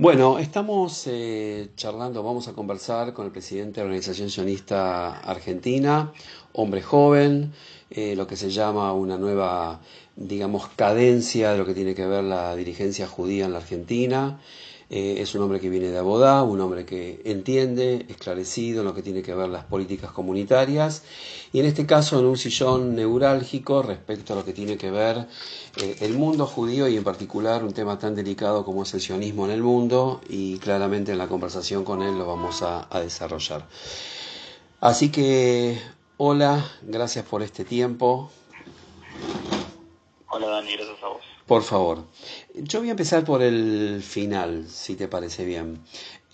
Bueno, estamos eh, charlando, vamos a conversar con el presidente de la Organización Sionista Argentina, hombre joven, eh, lo que se llama una nueva, digamos, cadencia de lo que tiene que ver la dirigencia judía en la Argentina. Eh, es un hombre que viene de Abodá, un hombre que entiende, esclarecido en lo que tiene que ver las políticas comunitarias y en este caso en un sillón neurálgico respecto a lo que tiene que ver eh, el mundo judío y en particular un tema tan delicado como es el sionismo en el mundo y claramente en la conversación con él lo vamos a, a desarrollar. Así que, hola, gracias por este tiempo. Hola Dani, gracias a vos. Por favor. Yo voy a empezar por el final, si te parece bien.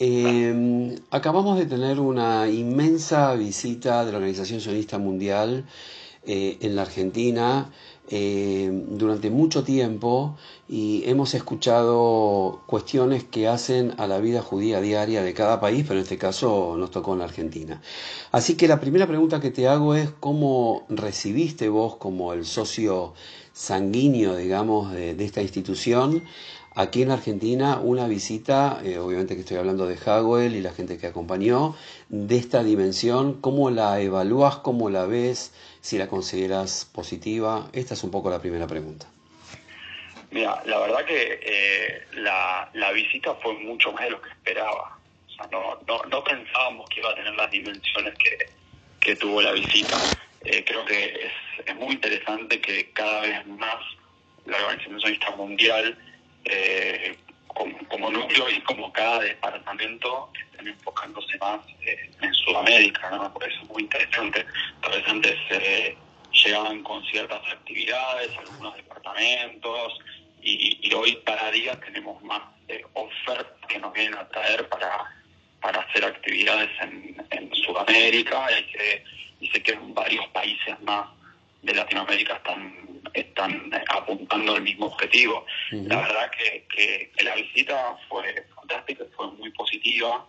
Eh, acabamos de tener una inmensa visita de la Organización Sionista Mundial eh, en la Argentina eh, durante mucho tiempo y hemos escuchado cuestiones que hacen a la vida judía diaria de cada país, pero en este caso nos tocó en la Argentina. Así que la primera pregunta que te hago es cómo recibiste vos como el socio sanguíneo, digamos, de, de esta institución aquí en Argentina una visita, eh, obviamente que estoy hablando de Hagwell y la gente que acompañó, de esta dimensión, cómo la evalúas, cómo la ves, si la consideras positiva. Esta es un poco la primera pregunta. Mira, la verdad que eh, la, la, visita fue mucho más de lo que esperaba. No, no, no pensábamos que iba a tener las dimensiones que, que tuvo la visita. Eh, creo que es, es muy interesante que cada vez más la Organización Mundial eh, como, núcleo y como cada departamento estén enfocándose más eh, en Sudamérica, ¿no? Por eso es muy interesante. Tal antes eh, llegaban con ciertas actividades, algunos departamentos, y, y hoy cada día tenemos más ofertas que nos vienen a traer para, para hacer actividades en, en Sudamérica y, que, y sé que varios países más de Latinoamérica están están apuntando al mismo objetivo. Uh -huh. La verdad que, que, la visita fue fantástica, fue muy positiva.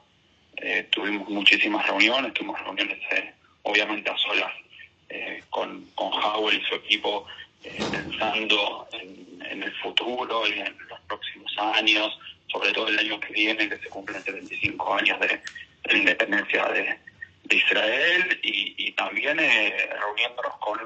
Eh, tuvimos muchísimas reuniones, tuvimos reuniones eh, obviamente a solas eh, con, con Howell y su equipo eh, pensando en, en, el futuro y en los próximos años, sobre todo el año que viene, que se cumplen 75 años de, independencia de, de Israel y, y también eh, reuniéndonos con,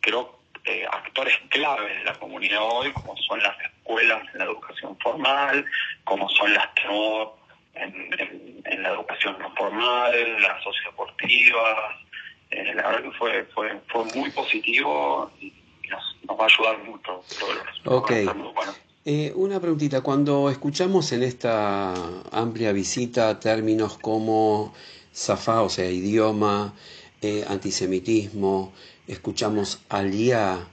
creo eh, actores claves de la comunidad hoy, como son las escuelas en la educación formal, como son las TNOR en, en, en, la educación no formal, las sociodeportivas. Eh, la verdad que fue, fue, fue muy positivo y nos, nos va a ayudar mucho. Bueno. Eh, una preguntita, cuando escuchamos en esta amplia visita términos como zafá, o sea, idioma, eh, antisemitismo, escuchamos Aliyah,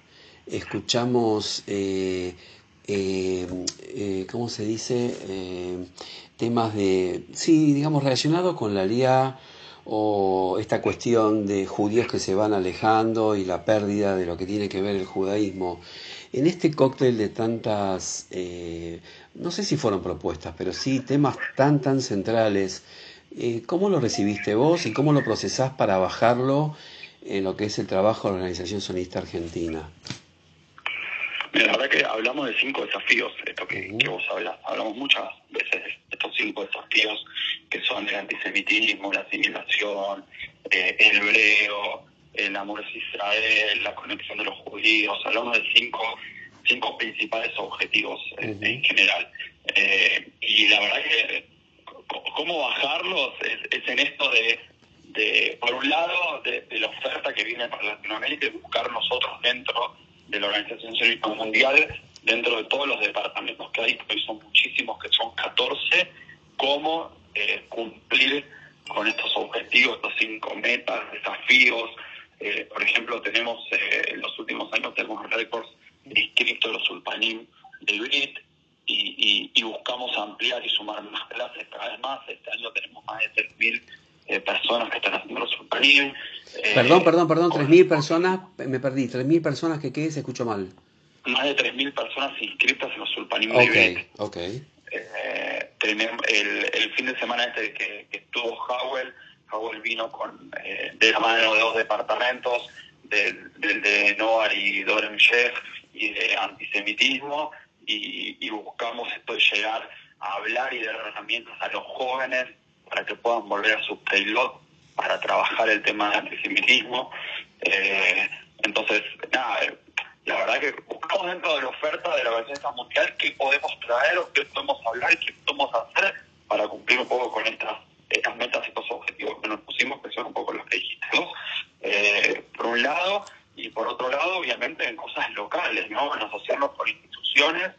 escuchamos, eh, eh, eh, ¿cómo se dice? Temas de, sí, digamos, relacionados con la Aliyah o esta cuestión de judíos que se van alejando y la pérdida de lo que tiene que ver el judaísmo. En este cóctel de tantas, no sé si fueron propuestas, pero sí temas tan, tan centrales, eh, ¿cómo lo recibiste vos y cómo lo procesás para bajarlo en lo que es el trabajo de la Organización Sonista Argentina? Mira, la verdad que hablamos de cinco desafíos, esto que, uh -huh. que vos hablas. Hablamos muchas veces de estos cinco desafíos que son el antisemitismo, la asimilación, eh, el hebreo, el amor a Israel, la conexión de los judíos. Hablamos de cinco, cinco principales objetivos eh, uh -huh. en general. Eh, y la verdad que cómo bajarlos es, en esto de de, por un lado, de, de, la oferta que viene para Latinoamérica y buscar nosotros dentro de la Organización Sionista Mundial, dentro de todos los departamentos que hay, porque son muchísimos, que son 14, cómo eh, cumplir con estos objetivos, estos cinco metas, desafíos. Eh, por ejemplo, tenemos, eh, en los últimos años tenemos récords inscritos los Ulpanim de BRIT, y, y, y, buscamos ampliar y sumar más clases cada vez más. Este año tenemos más de 3.000 eh, personas que están haciendo los Ulpanim. Eh, perdón, perdón, perdón, 3.000 personas, me perdí, 3.000 personas que qué, se escuchó mal. Más de 3.000 personas inscritas en los Ulpanim okay, de. Ok, eh, tenemos el, el, fin de semana este que, que estuvo Howell, Howell vino con eh, de la mano de dos departamentos, del, del de Noar y Dorem Sheikh y de antisemitismo, y, y buscamos esto de llegar hablar y dar herramientas a los jóvenes para que puedan volver a su pilot para trabajar el tema del antisemitismo. Eh, entonces, nada, eh, la verdad que buscamos dentro de la oferta de la Organización Mundial qué podemos traer o qué podemos hablar qué podemos hacer para cumplir un poco con estas, estas metas estos objetivos que nos pusimos, que son un poco los que dijiste eh, por un lado, y por otro lado, obviamente, en cosas locales, ¿no? En asociarnos con instituciones,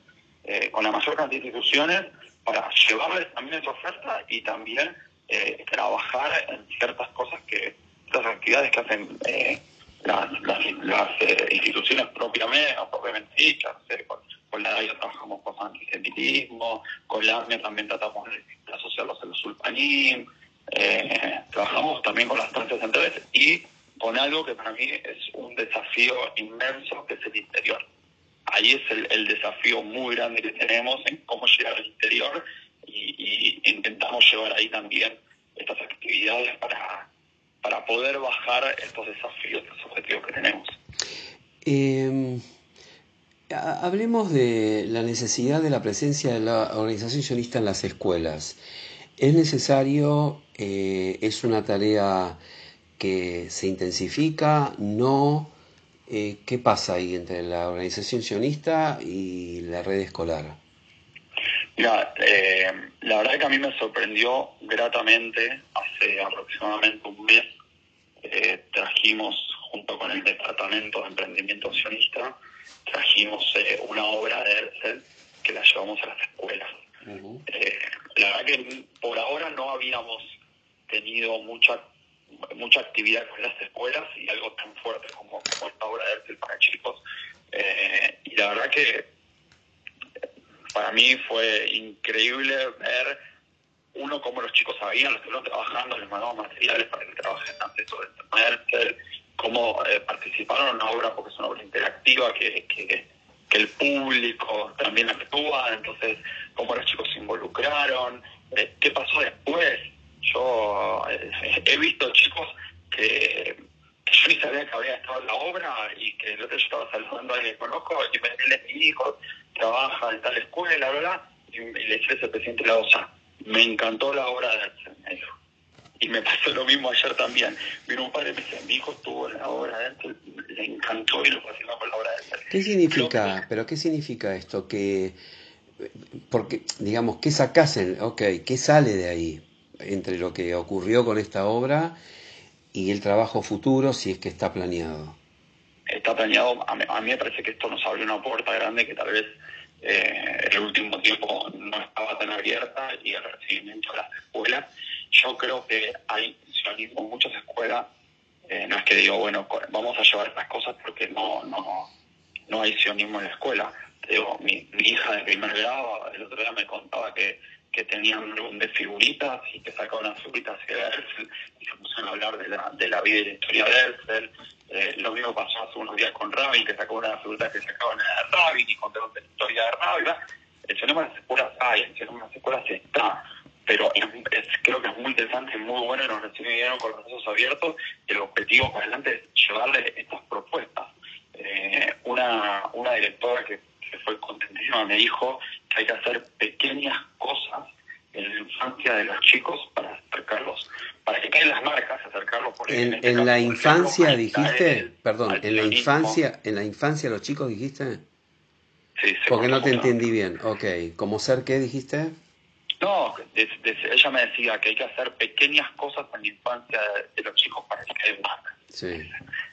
con la mayor cantidad de instituciones, para llevarles también esa oferta y también eh, trabajar en ciertas cosas que, las actividades que hacen eh, las, las, eh, instituciones propiamente, propiamente dichas, con, la DAIA trabajamos con antisemitismo, con la AMIA también tratamos de, asociarlos a los sulpanim, trabajamos también con las instancias centrales y con algo que para mí es un desafío inmenso, que es el interior. Ahí es el, desafío muy grande que tenemos en cómo llegar al interior y, intentamos llevar ahí también estas actividades para, para poder bajar estos desafíos, estos objetivos que tenemos. Eh, hablemos de la necesidad de la presencia de la organización sionista en las escuelas. ¿Es necesario? Eh, ¿Es una tarea que se intensifica? ¿No? Eh, ¿Qué pasa ahí entre la organización sionista y la red escolar? Mira, eh, la verdad que a mí me sorprendió gratamente, hace aproximadamente un mes, eh, trajimos, junto con el Departamento de Emprendimiento Sionista, trajimos eh, una obra de Herzl que la llevamos a las escuelas. la verdad que por ahora no habíamos tenido mucha mucha actividad con las escuelas y algo tan fuerte como, esta obra de Herzl para chicos. y la verdad que para mí fue increíble ver uno cómo los chicos sabían, los estuvieron trabajando, les mandamos materiales para que trabajen antes sobre el cómo eh, participaron en una obra, porque es una obra interactiva que, que, el público también actúa, entonces cómo los chicos se involucraron, eh, qué pasó después. Yo eh, he visto chicos que, yo ni sabía que había estado en la obra y que el otro yo estaba saludando a alguien que conozco y me decía, mi hijo, trabaja en tal escuela, ¿verdad? Y, le dije ese presidente la OSA, me encantó la obra de me dijo. Y me pasó lo mismo ayer también. Vino un padre y me dice, mi hijo estuvo en la obra de Herzl, le encantó y lo fascinó con la obra de Herzl. ¿Qué significa, pero qué significa esto? Que, porque, digamos, ¿qué sacás? En, ok, ¿qué sale de ahí? Entre lo que ocurrió con esta obra y el trabajo futuro, si es que está planeado está planeado, a mí, me parece que esto nos abre una puerta grande que tal vez eh, el último tiempo no estaba tan abierta y el recibimiento de las escuelas. Yo creo que hay sionismo en muchas escuelas. Eh, no es que digo, bueno, vamos a llevar estas cosas porque no, no, no hay sionismo en la escuela. Digo, mi, hija de primer grado el otro día me contaba que, que tenían un de figuritas y que sacaban unas figuritas de Herzl y se pusieron a hablar de la, de la vida y la historia de Herzl eh, lo mismo pasó hace unos días con Rabin, que sacó una de las figuras que sacaban de Rabin y contaron la historia de Rabin. El fenómeno de las escuelas hay, el fenómeno de las escuelas está, pero creo que es muy interesante, muy bueno y nos recibieron con los brazos abiertos. Y el objetivo para adelante es llevarle estas propuestas. Eh, una, una directora que, que fue contentísima me dijo que hay que hacer pequeñas cosas en la infancia de los chicos para acercarlos, para que queden las marcas, acercarlos por En, la infancia dijiste, perdón, en la infancia, en la infancia los chicos dijiste. Sí, Porque no te entendí bien. Ok, ¿cómo ser qué dijiste? No, ella me decía que hay que hacer pequeñas cosas en la infancia de, los chicos para que queden marcas. Sí.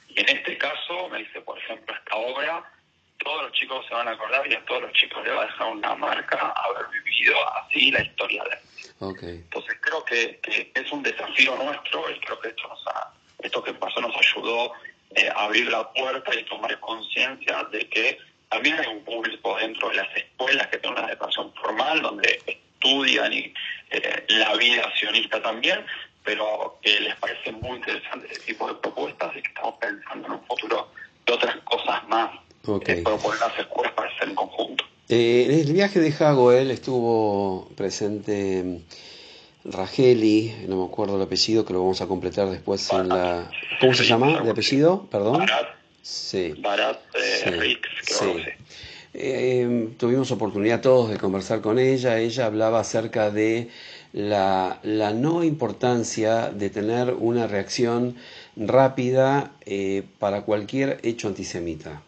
Y en este caso, me dice, por ejemplo, esta obra todos los chicos se van a acordar y a todos los chicos les va a dejar una marca haber vivido así la historia de él. Entonces creo que, es un desafío nuestro y creo que esto, nos que pasó nos ayudó eh, a abrir la puerta y tomar conciencia de que también hay un público dentro de las escuelas que tiene una educación formal donde estudian y eh, la vida sionista también, pero que les parece muy interesante ese tipo de propuestas y que estamos pensando en un futuro de otras cosas más Okay. las escuelas para hacer en conjunto. Eh, en el viaje de Jago él estuvo presente Rageli, no me acuerdo el apellido, que lo vamos a completar después en la... ¿Cómo se llama de apellido? Perdón. Barat. Sí. Barat eh, sí. eh, tuvimos oportunidad todos de conversar con ella. Ella hablaba acerca de la, la no importancia de tener una reacción rápida eh, para cualquier hecho antisemita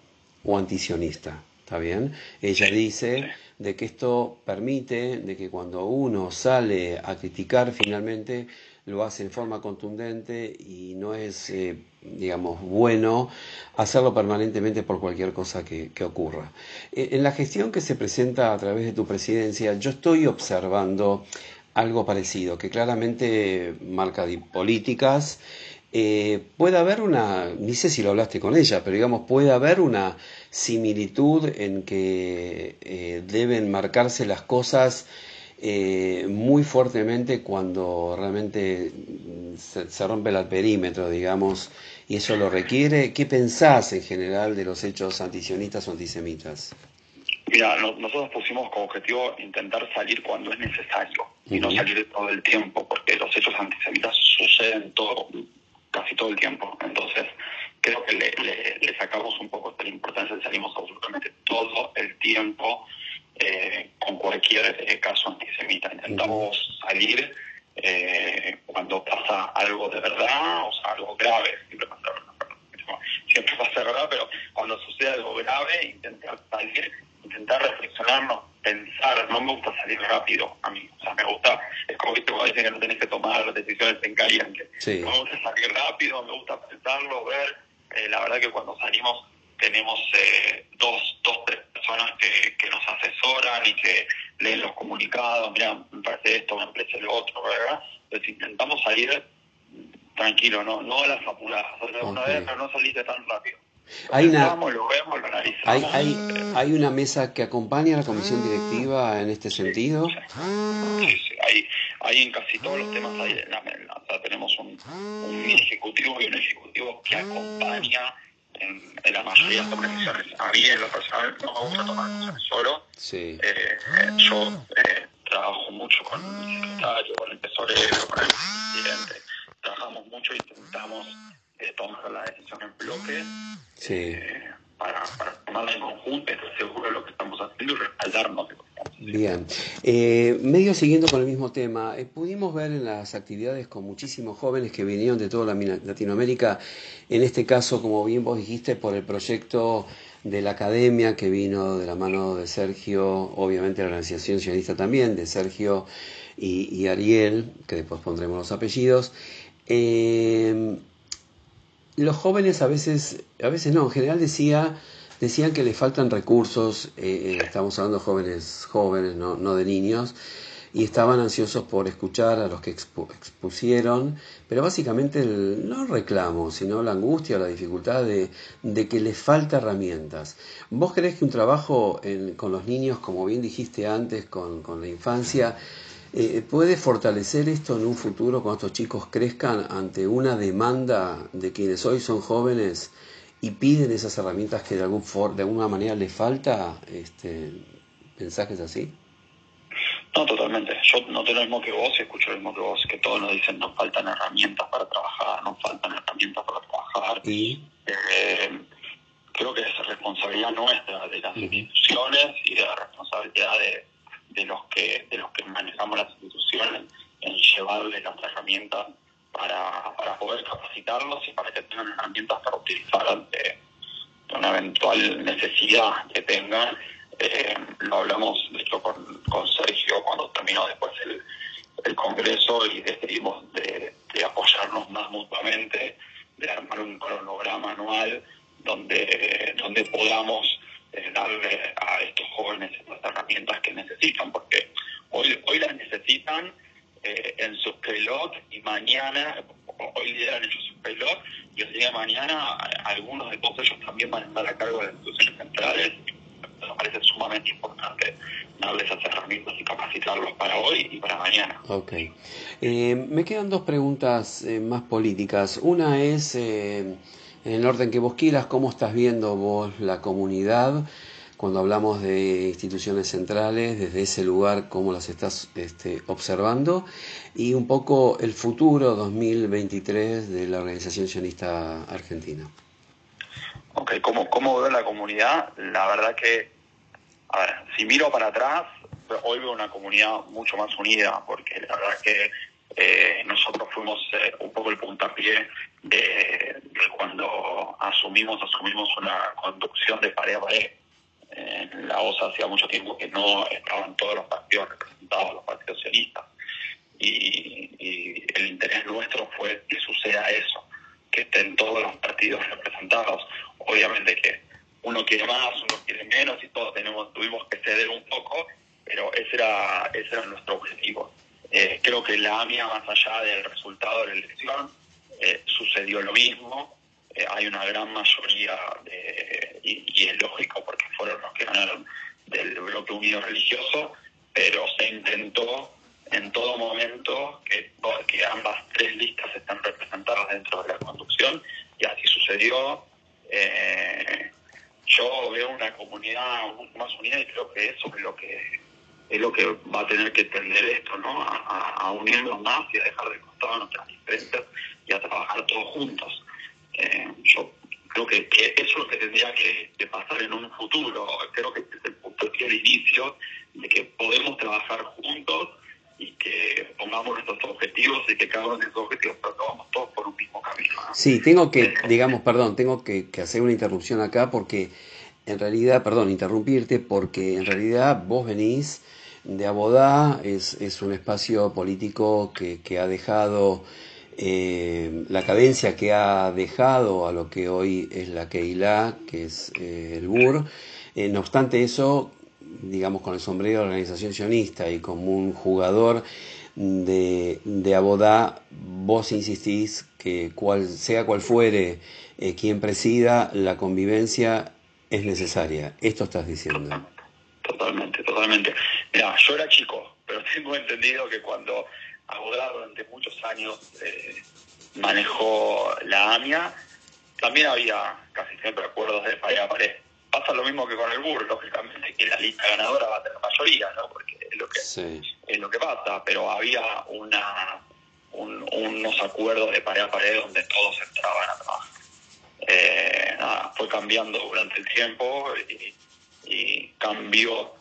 o antisionista. ¿Está bien? Ella dice de que esto permite de que cuando uno sale a criticar finalmente lo hace en forma contundente y no es, eh, digamos, bueno hacerlo permanentemente por cualquier cosa que, que ocurra. Eh, en la gestión que se presenta a través de tu presidencia, yo estoy observando algo parecido, que claramente marca políticas. Eh, puede haber una, ni sé si lo hablaste con ella, pero digamos, puede haber una similitud en que eh, deben marcarse las cosas eh, muy fuertemente cuando realmente se, rompe el perímetro, digamos, y eso lo requiere. ¿Qué pensás en general de los hechos antisionistas o antisemitas? Mira, nosotros pusimos como objetivo intentar salir cuando es necesario y no salir todo el tiempo, porque los hechos antisemitas suceden todo, casi todo el tiempo. Entonces, creo que le, sacamos un poco de la importancia y salimos absolutamente todo el tiempo eh, con cualquier eh, caso antisemita. Intentamos salir eh, cuando pasa algo de verdad, o sea, algo grave, siempre pasa, siempre pasa verdad, pero cuando sucede algo grave, intentar salir, intentar reflexionarnos, pensar, no me gusta salir rápido a mí, o sea, me gusta, es como que te dicen que no tenés que tomar decisiones en caliente, sí. me gusta salir rápido, me gusta pensarlo, ver, la verdad que cuando salimos tenemos dos, dos, tres personas que, que, nos asesoran y que leen los comunicados, mira, me parece esto, me parece lo otro, ¿verdad? Entonces intentamos salir tranquilo, no, no a las apuradas, una vez, pero no saliste tan rápido. Hay una, lo vemos, lo analizamos. Hay, hay, hay, una mesa que acompaña a la comisión directiva en este sentido. Sí, sí, Hay, hay, en casi todos los temas, hay, la, tenemos un, un ejecutivo y un ejecutivo que acompaña en, la mayoría de las decisiones. A mí en lo personal no me gusta tomar decisiones solo. Sí. Eh, yo eh, trabajo mucho con el secretario, con el tesorero, con el presidente. Trabajamos mucho y intentamos eh, tomar la decisión en bloque. Sí. Eh, para, para tomarla en conjunto, estar seguro de lo que estamos haciendo y respaldarnos. Bien, eh, medio siguiendo con el mismo tema, eh, pudimos ver en las actividades con muchísimos jóvenes que vinieron de toda Latinoamérica, en este caso, como bien vos dijiste, por el proyecto de la academia que vino de la mano de Sergio, obviamente la organización sionista también, de Sergio y, Ariel, que después pondremos los apellidos. Eh, los jóvenes a veces, a veces no, en general decía, decían que le faltan recursos, eh, eh, estamos hablando de jóvenes, jóvenes, no, de niños, y estaban ansiosos por escuchar a los que expusieron, pero básicamente no reclamo, sino la angustia, la dificultad de, de, que les falta herramientas. ¿Vos crees que un trabajo con los niños, como bien dijiste antes, con, con la infancia, eh, ¿Puede fortalecer esto en un futuro cuando estos chicos crezcan ante una demanda de quienes hoy son jóvenes y piden esas herramientas que de, algún de alguna manera les falta? Este, ¿Pensás que es así? No, totalmente. Yo no tengo lo mismo que vos y escucho lo mismo que vos, que todos nos dicen nos faltan herramientas para trabajar, nos faltan herramientas para trabajar. ¿Y? Eh, creo que es responsabilidad nuestra, de las instituciones y de la responsabilidad de de los que de los que manejamos las instituciones en llevarles las herramientas para, para poder capacitarlos y para que tengan herramientas para utilizar ante una eventual necesidad que tengan. Eh, lo hablamos, de hecho, con, con Sergio cuando terminó después el, el Congreso y decidimos de, apoyarnos más mutuamente, de armar un cronograma anual donde, donde podamos eh, darle a estos jóvenes las herramientas que necesitan, porque hoy, hoy las necesitan eh, en sus pelot y mañana, hoy lideran ellos sus pelot y el día mañana algunos de todos ellos también van a estar a cargo de las instituciones centrales. Me parece sumamente importante darles esas herramientas y capacitarlos para hoy y para mañana. Ok. Eh, me quedan dos preguntas más políticas. Una es en el orden que vos quieras, cómo estás viendo vos la comunidad cuando hablamos de instituciones centrales, desde ese lugar, cómo las estás este, observando y un poco el futuro 2023 de la Organización Sionista Argentina. Ok, ¿cómo, cómo veo la comunidad? La verdad que si miro para atrás, hoy veo una comunidad mucho más unida, porque la verdad que eh, nosotros fuimos eh, un poco el puntapié de, cuando asumimos asumimos una conducción de pared a pared. En la OSA hacía mucho tiempo que no estaban todos los partidos representados, los partidos sionistas. Y, el interés nuestro fue que suceda eso, que estén todos los partidos representados. Obviamente que uno quiere más, uno quiere menos y todos tenemos, tuvimos que ceder un poco, pero ese era, ese era nuestro objetivo. Eh, creo que la AMIA, más allá del resultado de la elección, eh, sucedió lo mismo. Eh, hay una gran mayoría, de, y, es lógico porque fueron los que ganaron del bloque unido religioso, pero se intentó en todo momento que, ambas tres listas están representadas dentro de la conducción y así sucedió. yo veo una comunidad más unida y creo que eso es lo que es lo que va a tener que tender esto, ¿no? A, unirnos más y a dejar de costado nuestras diferencias y a trabajar todos juntos. Eh, creo que, eso es lo que tendría que, pasar en un futuro. Creo que este es el punto de inicio de que podemos trabajar juntos y que pongamos nuestros objetivos y que cada uno de esos objetivos trabajamos todos por un mismo camino. Sí, tengo que, digamos, perdón, tengo que, que hacer una interrupción acá porque en realidad, perdón, interrumpirte porque en realidad vos venís de Abodá, es, es un espacio político que, que ha dejado eh, la cadencia que ha dejado a lo que hoy es la Keilah, que es eh, el BUR. Eh, no obstante eso, digamos con el sombrero de la organización sionista y como un jugador de, de Abodá, vos insistís que cual, sea cual fuere quien presida, la convivencia es necesaria. Esto estás diciendo. Totalmente, totalmente. Mira, yo era chico, pero tengo entendido que cuando Abogado durante muchos años eh, manejó la AMIA, también había casi siempre acuerdos de pared a pared. Pasa lo mismo que con el BUR, lógicamente, que la lista ganadora va a tener mayoría, ¿no? Porque es lo que, es lo que pasa, pero había una unos acuerdos de pared a pared donde todos entraban a trabajar. Eh, nada, fue cambiando durante el tiempo y y cambió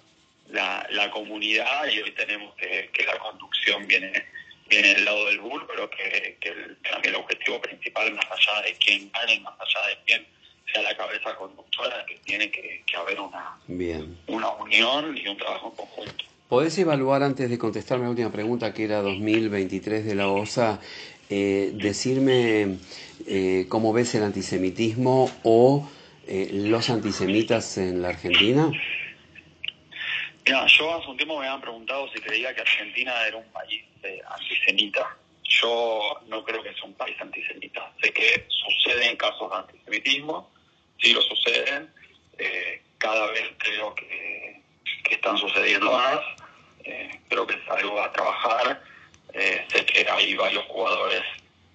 la, la comunidad y hoy tenemos que, que la conducción viene viene del lado del BUR, pero que, que el, también el objetivo principal, más allá de quién gane, más allá de quién sea la cabeza conductora, que tiene que, que haber una, Bien. una unión y un trabajo en conjunto. ¿Podés evaluar, antes de contestarme la última pregunta, que era 2023 de la OSA, eh, decirme eh, cómo ves el antisemitismo o eh, los antisemitas en la Argentina? Mira, yo hace un tiempo me habían preguntado si creía que Argentina era un país eh, antisemita. Yo no creo que sea un país antisemita. Sé que suceden casos de antisemitismo, sí lo suceden. Eh, cada vez creo que, están sucediendo más. creo que es algo a trabajar. sé que hay varios jugadores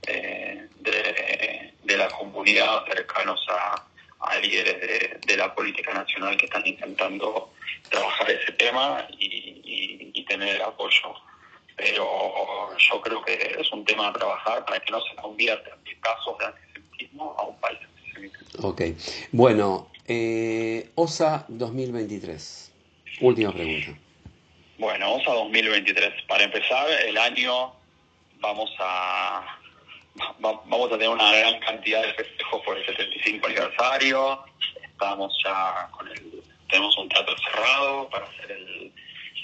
de, de la comunidad cercanos a, a líderes de, la política nacional que están intentando trabajar ese tema y, tener el apoyo. Pero yo creo que es un tema a trabajar para que no se convierta en casos de antisemitismo a un país antisemita. Ok. Bueno, eh, OSA 2023. Última pregunta. Bueno, OSA 2023. Para empezar, el año vamos a vamos a tener una gran cantidad de festejos por el 75 aniversario. Estamos ya con el, tenemos un trato cerrado para hacer el,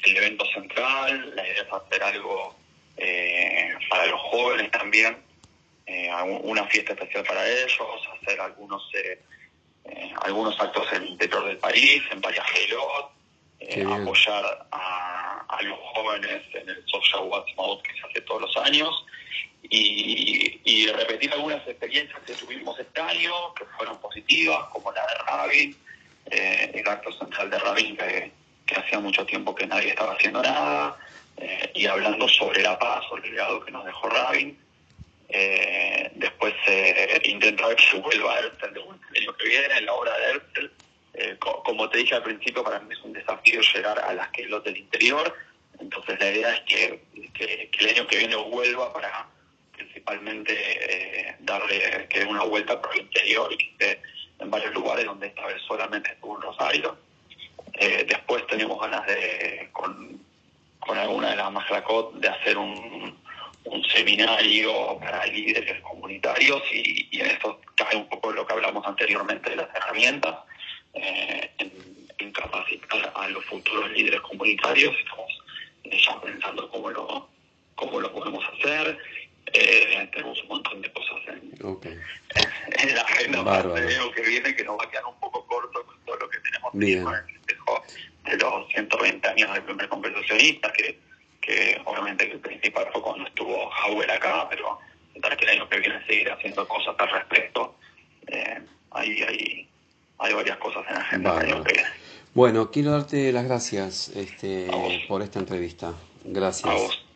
evento central. La idea es hacer algo eh, para los jóvenes también, eh, una fiesta especial para ellos, hacer algunos eh, algunos actos en el interior del país, en varias eh, apoyar a, a, los jóvenes en el Social Watch Mode que se hace todos los años y, repetir algunas experiencias que tuvimos este año, que fueron positivas, como la de Rabin, eh, el acto central de Rabin, que, hacía mucho tiempo que nadie estaba haciendo nada, eh, y hablando sobre la paz, sobre el legado que nos dejó Rabin. Eh, después intentar que se vuelva a Herzl el año que viene, la obra de Herzl. como te dije al principio, para mí es un desafío llegar a las que los del interior. Entonces la idea es que, el año que viene vuelva para principalmente eh, darle que una vuelta por el interior y que en varios lugares donde esta vez solamente estuvo en Rosario. Eh, después tenemos ganas de, con, alguna de las Majlacot, de hacer un, seminario para líderes comunitarios y, en esto cae un poco lo que hablamos anteriormente de las herramientas, eh, en, capacitar a los futuros líderes comunitarios. Estamos ya pensando cómo lo, cómo lo podemos hacer. Eh, tenemos un montón de cosas en, okay. en la agenda para el año que viene que nos va a quedar un poco corto con todo lo que tenemos Bien. con el festejo de los 120 años del primer conversacionista, que, que obviamente el principal fue cuando estuvo Howell acá, pero que el año que viene seguir haciendo cosas al respecto. Eh, hay, hay, hay varias cosas en la agenda Bárbaro. año que viene. Bueno, quiero darte las gracias este, por esta entrevista. Gracias. A vos.